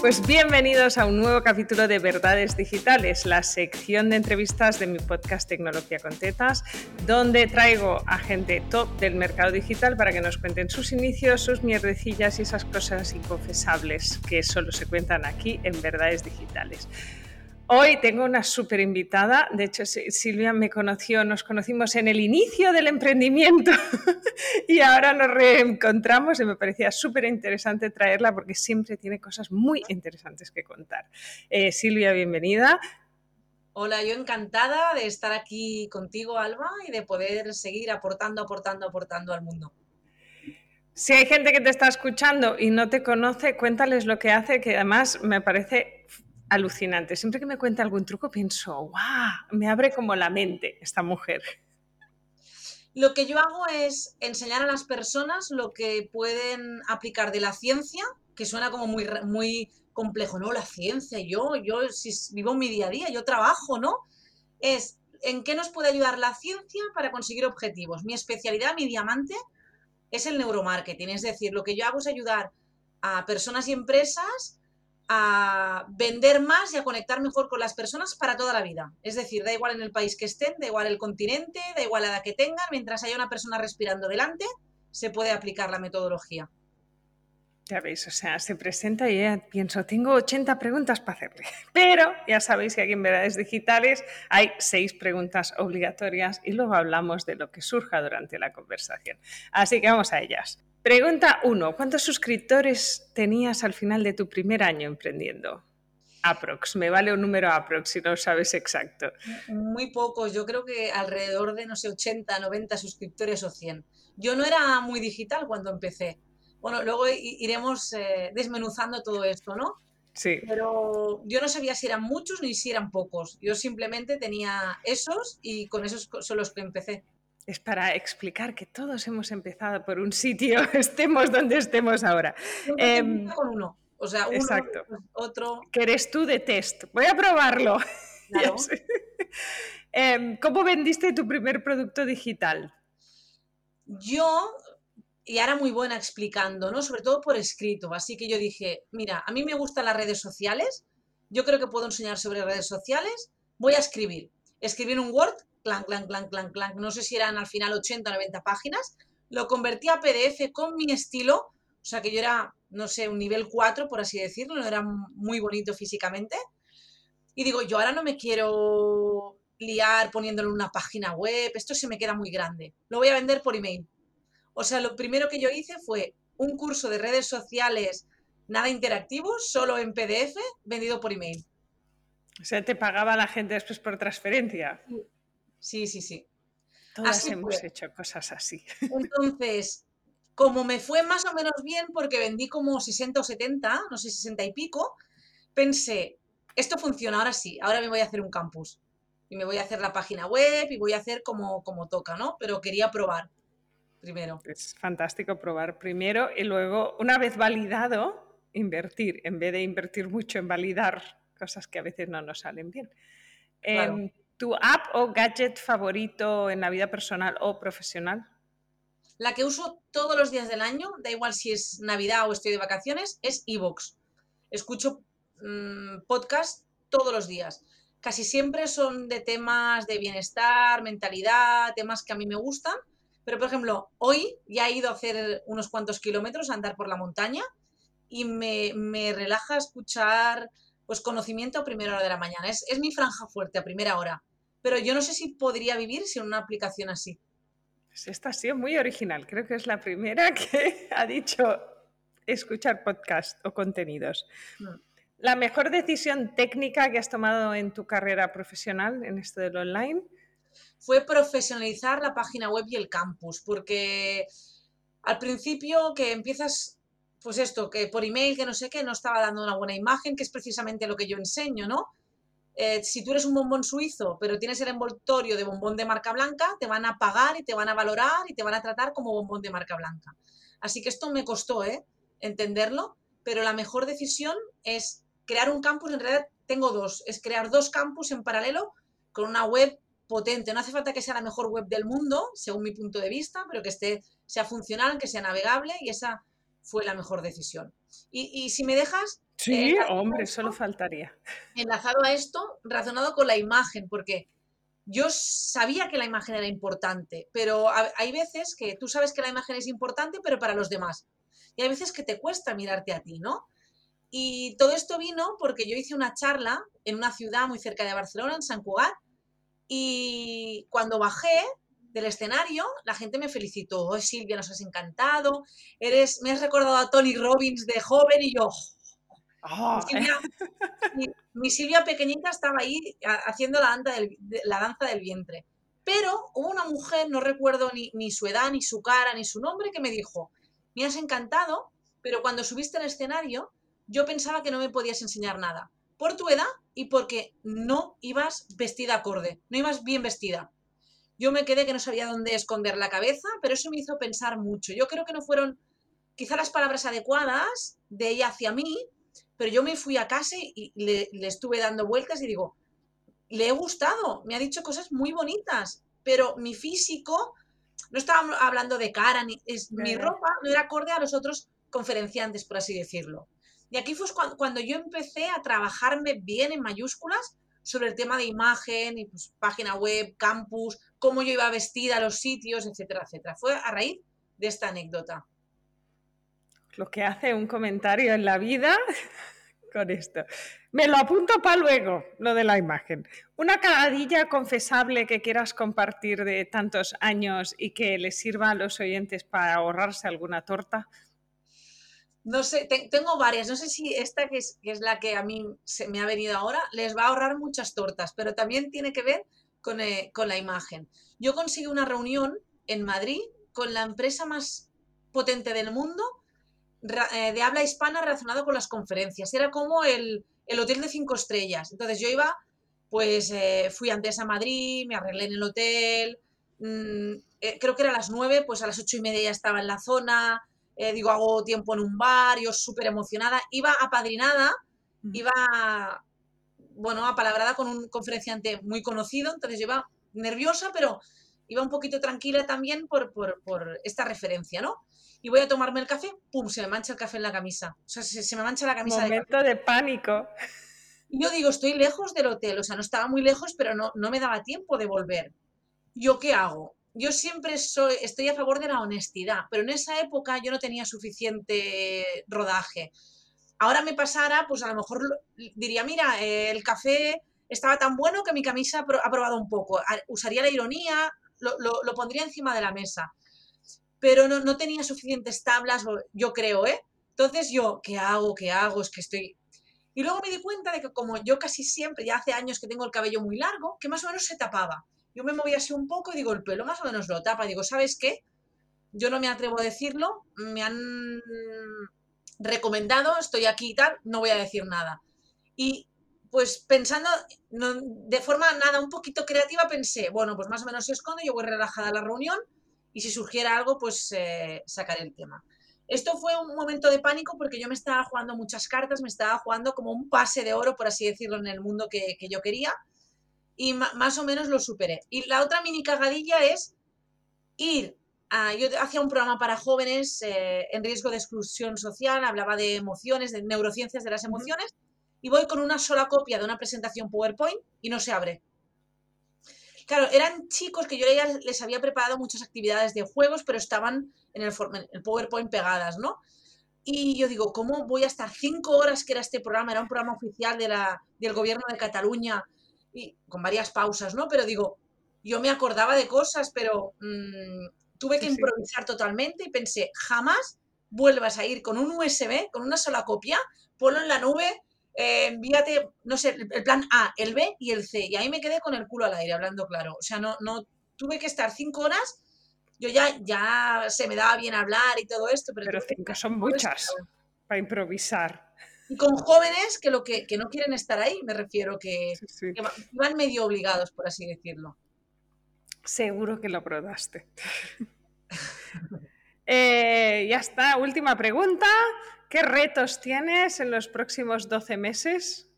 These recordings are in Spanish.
Pues bienvenidos a un nuevo capítulo de Verdades Digitales, la sección de entrevistas de mi podcast Tecnología con Tetas, donde traigo a gente top del mercado digital para que nos cuenten sus inicios, sus mierdecillas y esas cosas inconfesables que solo se cuentan aquí en Verdades Digitales. Hoy tengo una súper invitada. De hecho, Silvia me conoció, nos conocimos en el inicio del emprendimiento y ahora nos reencontramos y me parecía súper interesante traerla porque siempre tiene cosas muy interesantes que contar. Eh, Silvia, bienvenida. Hola, yo encantada de estar aquí contigo, Alba, y de poder seguir aportando, aportando, aportando al mundo. Si hay gente que te está escuchando y no te conoce, cuéntales lo que hace, que además me parece alucinante. Siempre que me cuenta algún truco pienso, ¡guau! Me abre como la mente esta mujer. Lo que yo hago es enseñar a las personas lo que pueden aplicar de la ciencia, que suena como muy, muy complejo, ¿no? La ciencia, yo, yo si vivo mi día a día, yo trabajo, ¿no? Es en qué nos puede ayudar la ciencia para conseguir objetivos. Mi especialidad, mi diamante, es el neuromarketing. Es decir, lo que yo hago es ayudar a personas y empresas a vender más y a conectar mejor con las personas para toda la vida. Es decir, da igual en el país que estén, da igual el continente, da igual la edad que tengan, mientras haya una persona respirando delante, se puede aplicar la metodología. Ya veis, o sea, se presenta y ya pienso, tengo 80 preguntas para hacerle. Pero ya sabéis que aquí en Verdades Digitales hay seis preguntas obligatorias y luego hablamos de lo que surja durante la conversación. Así que vamos a ellas. Pregunta 1. ¿Cuántos suscriptores tenías al final de tu primer año emprendiendo? Aprox, me vale un número aprox si no sabes exacto. Muy pocos, yo creo que alrededor de, no sé, 80, 90 suscriptores o 100. Yo no era muy digital cuando empecé. Bueno, luego iremos eh, desmenuzando todo esto, ¿no? Sí. Pero yo no sabía si eran muchos ni si eran pocos. Yo simplemente tenía esos y con esos son los que empecé es para explicar que todos hemos empezado por un sitio, estemos donde estemos ahora. Eh, con uno. O sea, uno, exacto. otro. Que eres tú de test. Voy a probarlo. Claro. eh, ¿Cómo vendiste tu primer producto digital? Yo, y ahora muy buena explicando, ¿no? Sobre todo por escrito. Así que yo dije, mira, a mí me gustan las redes sociales, yo creo que puedo enseñar sobre redes sociales, voy a escribir. Escribir un Word clan, clan, clan, clan, clan, no sé si eran al final 80 o 90 páginas, lo convertí a PDF con mi estilo, o sea que yo era, no sé, un nivel 4, por así decirlo, no era muy bonito físicamente. Y digo, yo ahora no me quiero liar poniéndolo en una página web, esto se me queda muy grande, lo voy a vender por email. O sea, lo primero que yo hice fue un curso de redes sociales nada interactivo, solo en PDF, vendido por email. O sea, te pagaba la gente después por transferencia. Sí, sí, sí. Todas hemos hecho cosas así. Entonces, como me fue más o menos bien porque vendí como 60 o 70, no sé, 60 y pico, pensé, esto funciona, ahora sí, ahora me voy a hacer un campus. Y me voy a hacer la página web y voy a hacer como, como toca, ¿no? Pero quería probar primero. Es fantástico probar primero y luego, una vez validado, invertir, en vez de invertir mucho en validar cosas que a veces no nos salen bien. Em, ¿Tu app o gadget favorito en la vida personal o profesional? La que uso todos los días del año, da igual si es Navidad o estoy de vacaciones, es Evox. Escucho mm, podcast todos los días. Casi siempre son de temas de bienestar, mentalidad, temas que a mí me gustan. Pero, por ejemplo, hoy ya he ido a hacer unos cuantos kilómetros a andar por la montaña y me, me relaja escuchar pues conocimiento a primera hora de la mañana. Es, es mi franja fuerte a primera hora pero yo no sé si podría vivir sin una aplicación así. Pues esta ha sido muy original. Creo que es la primera que ha dicho escuchar podcast o contenidos. Mm. ¿La mejor decisión técnica que has tomado en tu carrera profesional en esto del online? Fue profesionalizar la página web y el campus, porque al principio que empiezas, pues esto, que por email, que no sé qué, no estaba dando una buena imagen, que es precisamente lo que yo enseño, ¿no? Eh, si tú eres un bombón suizo, pero tienes el envoltorio de bombón de marca blanca, te van a pagar y te van a valorar y te van a tratar como bombón de marca blanca. Así que esto me costó ¿eh? entenderlo, pero la mejor decisión es crear un campus. En realidad tengo dos, es crear dos campus en paralelo con una web potente. No hace falta que sea la mejor web del mundo, según mi punto de vista, pero que esté, sea funcional, que sea navegable y esa fue la mejor decisión. Y, si me dejas... Sí, hombre, solo faltaría. Enlazado a esto, razonado con la imagen, porque yo sabía que la imagen era importante, pero hay veces que tú sabes que la imagen es importante, pero para los demás. Y hay veces que te cuesta mirarte a ti, ¿no? Y todo esto vino porque yo hice una charla en una ciudad muy cerca de Barcelona, en San Cugat, y cuando bajé del escenario, la gente me felicitó. Oh, Silvia, nos has encantado. Eres, me has recordado a Tony Robbins de joven y yo, Ah, mi, Silvia, pequeñita estaba ahí haciendo la danza, del, la danza del vientre. Pero hubo una mujer, no recuerdo ni, ni, su edad, ni su cara, ni su nombre, que me dijo, me has encantado, pero cuando subiste al escenario, yo pensaba que no me podías enseñar nada. Por tu edad y porque no ibas vestida acorde, no ibas bien vestida. Yo me quedé que no sabía dónde esconder la cabeza, pero eso me hizo pensar mucho. Yo creo que no fueron quizá las palabras adecuadas de ella hacia mí, pero yo me fui a casa y le, estuve dando vueltas y digo, le he gustado, me ha dicho cosas muy bonitas, pero mi físico, no estaba hablando de cara, ni, es, mi ropa no era acorde a los otros conferenciantes, por así decirlo. Y aquí fue cuando, yo empecé a trabajarme bien en mayúsculas sobre el tema de imagen y pues, página web, campus, cómo yo iba vestida a los sitios, etcétera, etcétera. Fue a raíz de esta anécdota lo que hace un comentario en la vida con esto. Me lo apunto para luego, lo de la imagen. Una cagadilla confesable que quieras compartir de tantos años y que les sirva a los oyentes para ahorrarse alguna torta. No sé, tengo varias. No sé si esta, que es, la que a mí se me ha venido ahora, les va a ahorrar muchas tortas, pero también tiene que ver con, eh, con la imagen. Yo conseguí una reunión en Madrid con la empresa más potente del mundo eh, de habla hispana relacionado con las conferencias. Era como el, hotel de cinco estrellas. Entonces yo iba, pues eh, fui antes a Madrid, me arreglé en el hotel, mm, creo que era a las nueve, pues a las ocho y media ya estaba en la zona, digo, hago tiempo en un bar, yo súper emocionada. Iba apadrinada, iba, bueno, apalabrada con un conferenciante muy conocido, entonces yo iba nerviosa, pero iba un poquito tranquila también por, por, por esta referencia, ¿no? y voy a tomarme el café, ¡pum! Se me mancha el café en la camisa. O sea, se, me mancha la camisa. Momento de, pánico. Y yo digo, estoy lejos del hotel, o sea, no estaba muy lejos, pero no, no me daba tiempo de volver. ¿Yo qué hago? Yo siempre soy, estoy a favor de la honestidad, pero en esa época yo no tenía suficiente rodaje. Ahora me pasara, pues a lo mejor diría, mira, el café estaba tan bueno que mi camisa ha probado un poco. Usaría la ironía, lo, lo pondría encima de la mesa pero no, tenía suficientes tablas, yo creo, ¿eh? Entonces yo, ¿qué hago? ¿Qué hago? Es que estoy... Y luego me di cuenta de que como yo casi siempre, ya hace años que tengo el cabello muy largo, que más o menos se tapaba. Yo me movía así un poco y digo, el pelo más o menos lo tapa. Digo, ¿sabes qué? Yo no me atrevo a decirlo, me han recomendado, estoy aquí y tal, no voy a decir nada. Y pues pensando de forma nada, un poquito creativa, pensé, bueno, pues más o menos se esconde, yo voy relajada a la reunión, y si surgiera algo, pues eh, sacaré el tema. Esto fue un momento de pánico porque yo me estaba jugando muchas cartas, me estaba jugando como un pase de oro, por así decirlo, en el mundo que, yo quería y más o menos lo superé. Y la otra mini cagadilla es ir a, yo hacía un programa para jóvenes eh, en riesgo de exclusión social, hablaba de emociones, de neurociencias de las emociones, y voy con una sola copia de una presentación PowerPoint y no se abre. Claro, eran chicos que yo ya les había preparado muchas actividades de juegos, pero estaban en el, el PowerPoint pegadas, ¿no? Y yo digo, ¿cómo voy a estar cinco horas que era este programa? Era un programa oficial de la, del gobierno de Cataluña, y con varias pausas, ¿no? Pero digo, yo me acordaba de cosas, pero mm, tuve que improvisar totalmente y pensé, jamás vuelvas a ir con un USB, con una sola copia, ponlo en la nube eh, envíate, no sé, el plan A, el B y el C. Y ahí me quedé con el culo al aire, hablando claro. O sea, no, no tuve que estar cinco horas. Yo ya, ya se me daba bien hablar y todo esto, pero, pero cinco son muchas para improvisar. Y con jóvenes que lo que, que, no quieren estar ahí, me refiero, que, van medio obligados, por así decirlo. Seguro que lo probaste. Eh, ya está, última pregunta. ¿Qué retos tienes en los próximos 12 meses?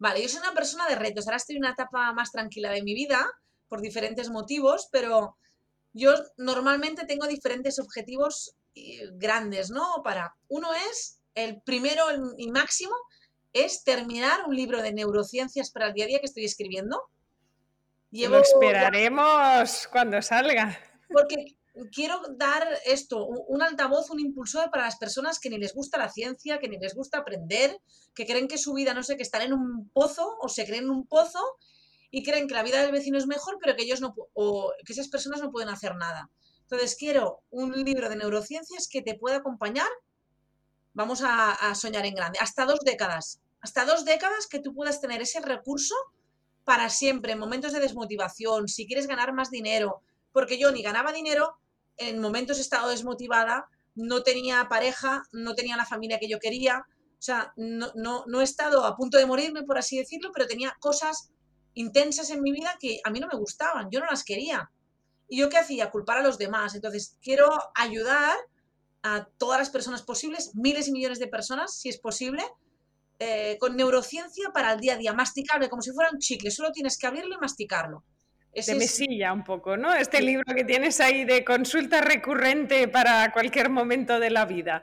Vale, yo soy una persona de retos. Ahora estoy en una etapa más tranquila de mi vida por diferentes motivos, pero yo normalmente tengo diferentes objetivos grandes, ¿no? Para uno es el primero y máximo es terminar un libro de neurociencias para el día a día que estoy escribiendo. Lo esperaremos cuando salga. Porque quiero dar esto, un altavoz, un impulsor para las personas que ni les gusta la ciencia, que ni les gusta aprender, que creen que su vida, no sé, que están en un pozo o se creen en un pozo y creen que la vida del vecino es mejor, pero que ellos no, o que esas personas no pueden hacer nada. Entonces quiero un libro de neurociencias que te pueda acompañar. Vamos a, soñar en grande. Hasta dos décadas. Hasta dos décadas que tú puedas tener ese recurso para siempre, en momentos de desmotivación, si quieres ganar más dinero. Porque yo ni ganaba dinero, en momentos he estado desmotivada, no tenía pareja, no tenía la familia que yo quería. O sea, no, no, he estado a punto de morirme, por así decirlo, pero tenía cosas intensas en mi vida que a mí no me gustaban, yo no las quería. ¿Y yo qué hacía? Culpar a los demás. Entonces, quiero ayudar a todas las personas posibles, miles y millones de personas, si es posible, eh, con neurociencia para el día a día, masticable, como si fuera un chicle, solo tienes que abrirlo y masticarlo. de mesilla un poco, ¿no? Este libro que tienes ahí de consulta recurrente para cualquier momento de la vida.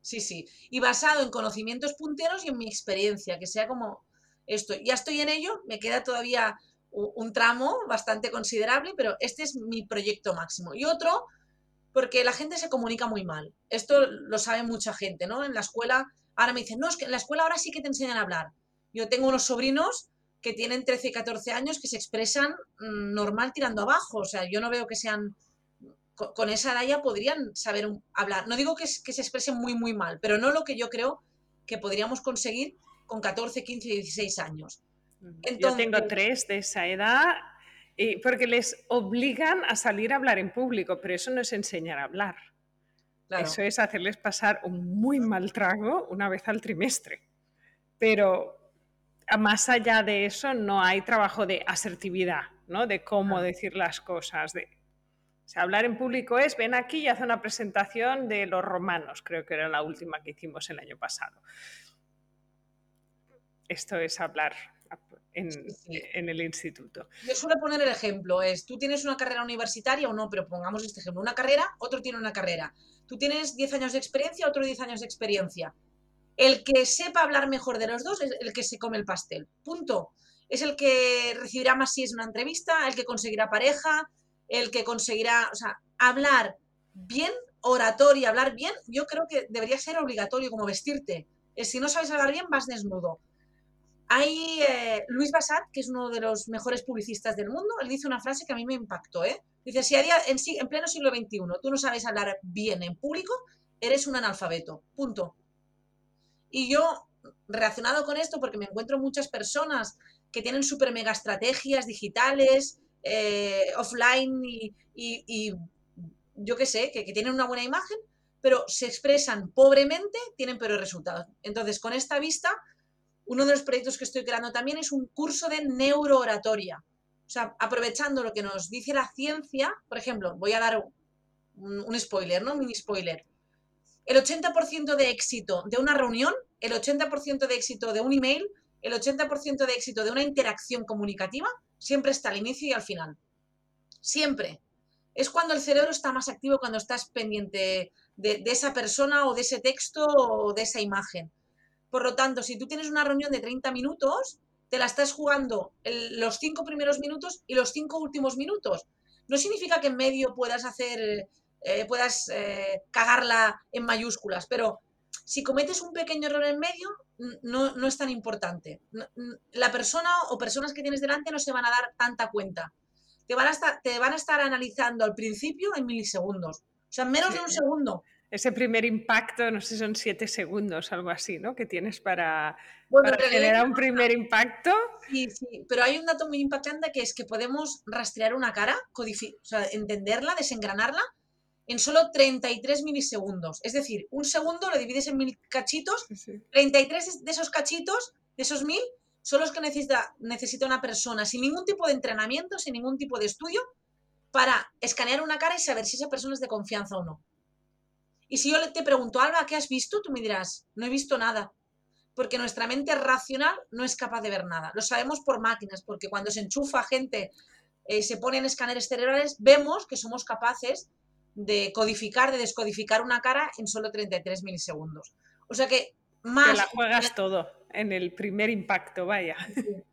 Sí, sí. Y basado en conocimientos punteros y en mi experiencia, que sea como esto. Ya estoy en ello, me queda todavía un tramo bastante considerable, pero este es mi proyecto máximo. Y otro, porque la gente se comunica muy mal. Esto lo sabe mucha gente, ¿no? En la escuela, ahora me dicen, no, es que en la escuela ahora sí que te enseñan a hablar. Yo tengo unos sobrinos que tienen 13 y 14 años que se expresan mm, normal tirando abajo. O sea, yo no veo que sean, con, esa edad ya podrían saber hablar. No digo que, que se expresen muy, muy mal, pero no lo que yo creo que podríamos conseguir con 14, 15, 16 años. Yo tengo tres de esa edad y porque les obligan a salir a hablar en público, pero eso no es enseñar a hablar. Eso es hacerles pasar un muy mal trago una vez al trimestre. Pero más allá de eso no hay trabajo de asertividad, ¿no? de cómo decir las cosas. De... hablar en público es, ven aquí y haz una presentación de los romanos, creo que era la última que hicimos el año pasado esto es hablar en, el instituto. Yo suelo poner el ejemplo, es, tú tienes una carrera universitaria o no, pero pongamos este ejemplo, una carrera, otro tiene una carrera. Tú tienes 10 años de experiencia, otro 10 años de experiencia. El que sepa hablar mejor de los dos es el que se come el pastel. Punto. Es el que recibirá más si es una entrevista, el que conseguirá pareja, el que conseguirá, o sea, hablar bien, oratoria, hablar bien, yo creo que debería ser obligatorio como vestirte. Si no sabes hablar bien, vas desnudo. Hay eh, Luis Bassat, que es uno de los mejores publicistas del mundo, él dice una frase que a mí me impactó, ¿eh? Dice, si a día, en, en pleno siglo XXI tú no sabes hablar bien en público, eres un analfabeto, punto. Y yo, relacionado con esto, porque me encuentro muchas personas que tienen súper mega estrategias digitales, eh, offline y, yo qué sé, que, que tienen una buena imagen, pero se expresan pobremente, tienen peores resultados. Entonces, con esta vista, uno de los proyectos que estoy creando también es un curso de neurooratoria. O sea, aprovechando lo que nos dice la ciencia, por ejemplo, voy a dar un, spoiler, ¿no? Un mini spoiler. El 80% de éxito de una reunión, el 80% de éxito de un email, el 80% de éxito de una interacción comunicativa, siempre está al inicio y al final. Siempre. Es cuando el cerebro está más activo, cuando estás pendiente de esa persona o de ese texto o de esa imagen. Por lo tanto, si tú tienes una reunión de 30 minutos, te la estás jugando los cinco primeros minutos y los cinco últimos minutos. No significa que en medio puedas hacer, eh, puedas eh, cagarla en mayúsculas, pero si cometes un pequeño error en medio, no, no es tan importante. La persona o personas que tienes delante no se van a dar tanta cuenta. Te van a estar, te van a estar analizando al principio en milisegundos. O sea, en menos de un segundo ese primer impacto, no sé, si son siete segundos, algo así, ¿no? Que tienes para, generar un primer impacto. Sí, sí, pero hay un dato muy impactante que es que podemos rastrear una cara, o sea, entenderla, desengranarla, en solo 33 milisegundos. Es decir, un segundo lo divides en mil cachitos, 33 de esos cachitos, de esos mil, son los que necesita, necesita una persona sin ningún tipo de entrenamiento, sin ningún tipo de estudio, para escanear una cara y saber si esa persona es de confianza o no. Y si yo te pregunto, Alba, ¿qué has visto? Tú me dirás, no he visto nada. Porque nuestra mente racional no es capaz de ver nada. Lo sabemos por máquinas, porque cuando se enchufa gente, eh, se ponen escáneres cerebrales, vemos que somos capaces de codificar, de descodificar una cara en solo 33 milisegundos. O sea que más... Te la juegas todo en el primer impacto, vaya.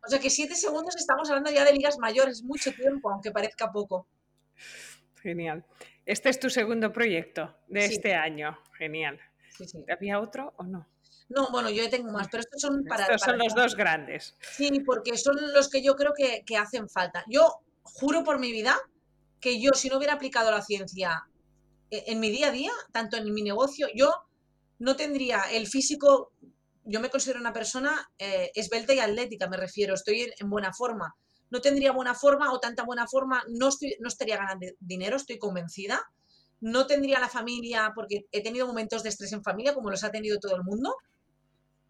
O sea que 7 segundos estamos hablando ya de ligas mayores, mucho tiempo, aunque parezca poco. Genial. Este es tu segundo proyecto de este año. Genial. ¿Había otro o no? No, bueno, yo tengo más, pero estos son para... Estos son los dos grandes. Sí, porque son los que yo creo que, hacen falta. Yo juro por mi vida que yo, si no hubiera aplicado la ciencia e, en, mi día a día, tanto en mi negocio, yo no tendría el físico, yo me considero una persona eh, esbelta y atlética, me refiero, estoy en, buena forma. No tendría buena forma o tanta buena forma, no, estoy, no estaría ganando dinero, estoy convencida. No tendría la familia, porque he tenido momentos de estrés en familia, como los ha tenido todo el mundo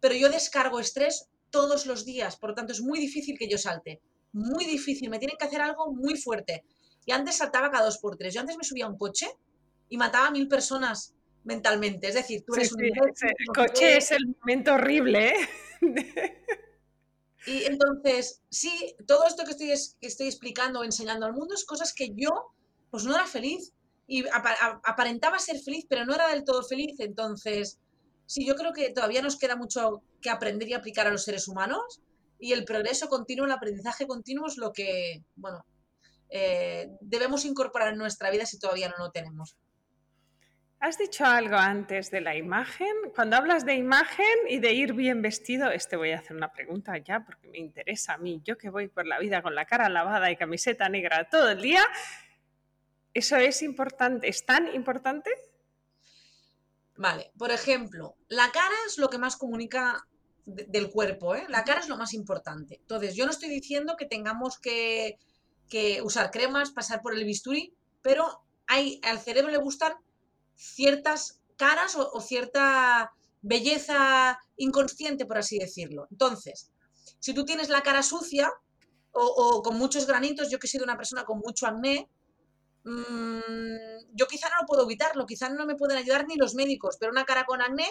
pero yo descargo estrés todos los días, por lo tanto es muy difícil que yo salte, muy difícil, me tienen que hacer algo muy fuerte. Y antes saltaba cada dos por tres, yo antes me subía a un coche y mataba a mil personas mentalmente, es decir, tú eres un... el coche es el momento horrible, ¿eh? Y entonces, sí, todo esto que estoy, que estoy explicando o enseñando al mundo es cosas que yo, pues no era feliz. Y aparentaba ser feliz, pero no era del todo feliz. Entonces, Sí, yo creo que todavía nos queda mucho que aprender y aplicar a los seres humanos y el progreso continuo, el aprendizaje continuo es lo que, bueno, eh, debemos incorporar en nuestra vida si todavía no lo tenemos. Has dicho algo antes de la imagen. Cuando hablas de imagen y de ir bien vestido, este voy a hacer una pregunta ya porque me interesa a mí. Yo que voy por la vida con la cara lavada y camiseta negra todo el día, ¿eso es importante? ¿Es tan importante? Vale, por ejemplo, la cara es lo que más comunica del cuerpo, ¿eh? La cara es lo más importante. Entonces, yo no estoy diciendo que tengamos que, usar cremas, pasar por el bisturí, pero hay, al cerebro le gustan ciertas caras o, cierta belleza inconsciente, por así decirlo. Entonces, si tú tienes la cara sucia o, con muchos granitos, yo que he sido una persona con mucho acné, Mm, yo quizá no lo puedo evitarlo, quizá no me pueden ayudar ni los médicos, pero una cara con acné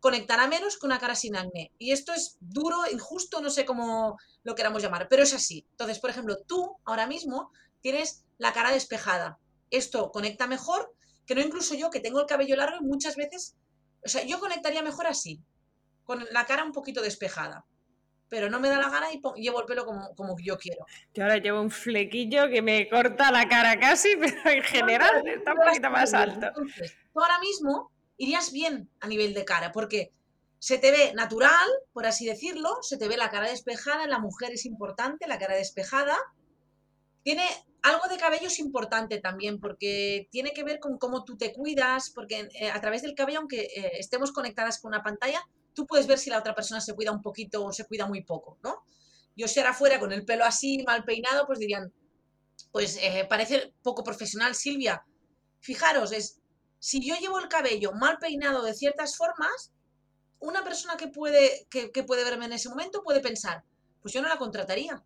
conectará menos que una cara sin acné. Y esto es duro, injusto, no sé cómo lo queramos llamar, pero es así. Entonces, por ejemplo, tú ahora mismo tienes la cara despejada. Esto conecta mejor que no incluso yo, que tengo el cabello largo y muchas veces, o sea, yo conectaría mejor así, con la cara un poquito despejada pero no me da la gana y llevo el pelo como, como yo quiero. Yo ahora llevo un flequillo que me corta la cara casi, pero en general está un poquito más alto. Entonces, tú ahora mismo irías bien a nivel de cara, porque se te ve natural, por así decirlo, se te ve la cara despejada, en la mujer es importante, la cara despejada. Tiene algo de cabello es importante también, porque tiene que ver con cómo tú te cuidas, porque eh, a través del cabello, aunque eh, estemos conectadas con una pantalla, tú puedes ver si la otra persona se cuida un poquito o se cuida muy poco, ¿no? Yo si ahora fuera con el pelo así, mal peinado, pues dirían, pues eh, parece poco profesional, Silvia. Fijaros, es, si yo llevo el cabello mal peinado de ciertas formas, una persona que puede, que, puede verme en ese momento puede pensar, pues yo no la contrataría.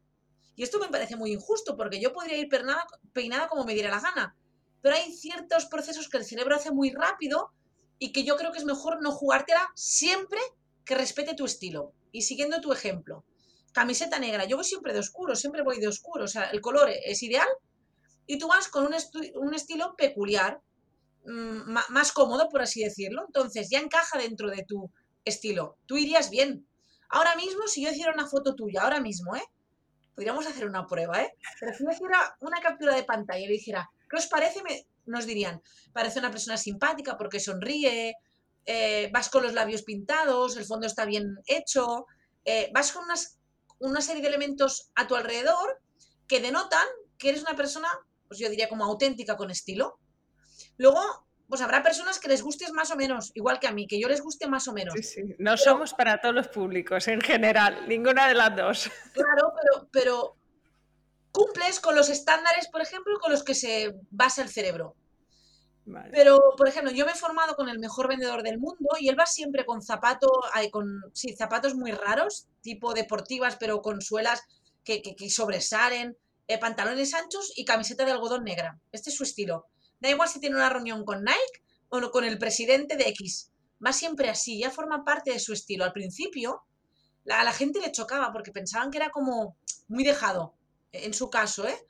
Y esto me parece muy injusto, porque yo podría ir peinada, como me diera la gana. Pero hay ciertos procesos que el cerebro hace muy rápido y que yo creo que es mejor no jugártela siempre que respete tu estilo. Y siguiendo tu ejemplo, camiseta negra, yo voy siempre de oscuro, siempre voy de oscuro, o sea, el color es ideal y tú vas con un, un estilo peculiar, mm, más cómodo, por así decirlo, entonces ya encaja dentro de tu estilo, tú irías bien. Ahora mismo, si yo hiciera una foto tuya, ahora mismo, ¿eh? Podríamos hacer una prueba, ¿eh? Pero si yo hiciera una captura de pantalla y le dijera, ¿qué os parece? Me, nos dirían, parece una persona simpática porque sonríe, eh, vas con los labios pintados, el fondo está bien hecho, eh, vas con unas, una serie de elementos a tu alrededor que denotan que eres una persona, pues yo diría como auténtica con estilo. Luego, pues habrá personas que les gustes más o menos, igual que a mí, que yo les guste más o menos. Sí, sí. No somos para todos los públicos en general, ninguna de las dos. Claro, pero, pero cumples con los estándares, por ejemplo, con los que se basa el cerebro. Pero, por ejemplo, yo me he formado con el mejor vendedor del mundo y él va siempre con zapatos, con sí, zapatos muy raros, tipo deportivas, pero con suelas que, sobresalen, eh, pantalones anchos y camiseta de algodón negra. Este es su estilo. Da igual si tiene una reunión con Nike o con el presidente de X. Va siempre así, ya forma parte de su estilo. Al principio, a la gente le chocaba porque pensaban que era como muy dejado, en su caso, ¿eh?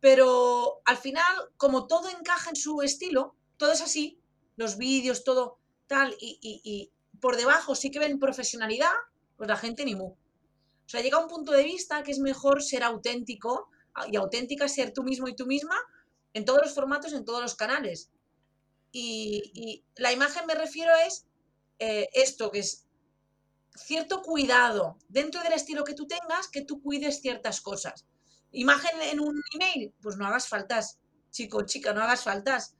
pero al final, como todo encaja en su estilo, todo es así, los vídeos, todo tal, y, por debajo sí que ven profesionalidad, pues la gente ni mu. O sea, llega un punto de vista que es mejor ser auténtico y auténtica ser tú mismo y tú misma en todos los formatos, en todos los canales. Y, la imagen me refiero es eh, esto, que es cierto cuidado dentro del estilo que tú tengas, que tú cuides ciertas cosas. Imagen en un email, pues no hagas faltas, chico, chica, no hagas faltas,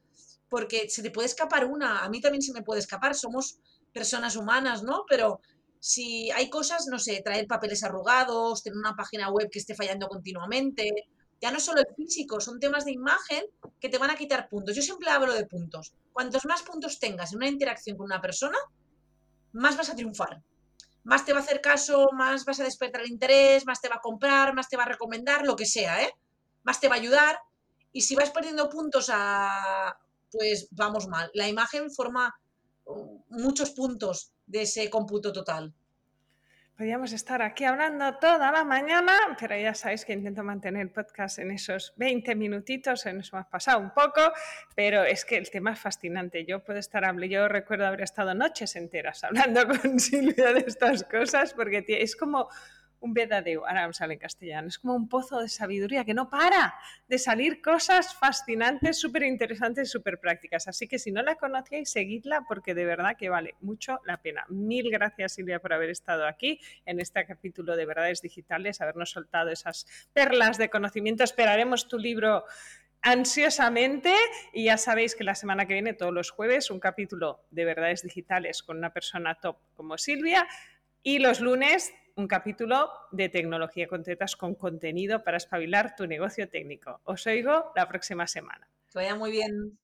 porque se te puede escapar una, a mí también se me puede escapar, somos personas humanas, ¿no? Pero si hay cosas, no sé, traer papeles arrugados, tener una página web que esté fallando continuamente, ya no solo el físico, son temas de imagen que te van a quitar puntos. Yo siempre hablo de puntos. Cuantos más puntos tengas en una interacción con una persona, más vas a triunfar. Más te va a hacer caso, más vas a despertar el interés, más te va a comprar, más te va a recomendar, lo que sea, ¿eh? Más te va a ayudar. Y si vas perdiendo puntos a, pues vamos mal. La imagen forma uh, muchos puntos de ese cómputo total. Podríamos estar aquí hablando toda la mañana, pero ya sabéis que intento mantener el podcast en esos 20 minutitos, eso me ha pasado un poco, pero es que el tema es fascinante. Yo puedo estar hablando, yo recuerdo haber estado noches enteras hablando con Silvia de estas cosas, porque es como un verdadero, ahora me sale en castellano, es como un pozo de sabiduría que no para de salir cosas fascinantes, súper interesantes, súper prácticas. Así que si no la conocíais, seguidla porque de verdad que vale mucho la pena. Mil gracias Silvia por haber estado aquí en este capítulo de Verdades Digitales, habernos soltado esas perlas de conocimiento. Esperaremos tu libro ansiosamente y ya sabéis que la semana que viene, todos los jueves, un capítulo de Verdades Digitales con una persona top como Silvia y los lunes un capítulo de tecnología con con contenido para espabilar tu negocio técnico. Os oigo la próxima semana. Vaya muy bien.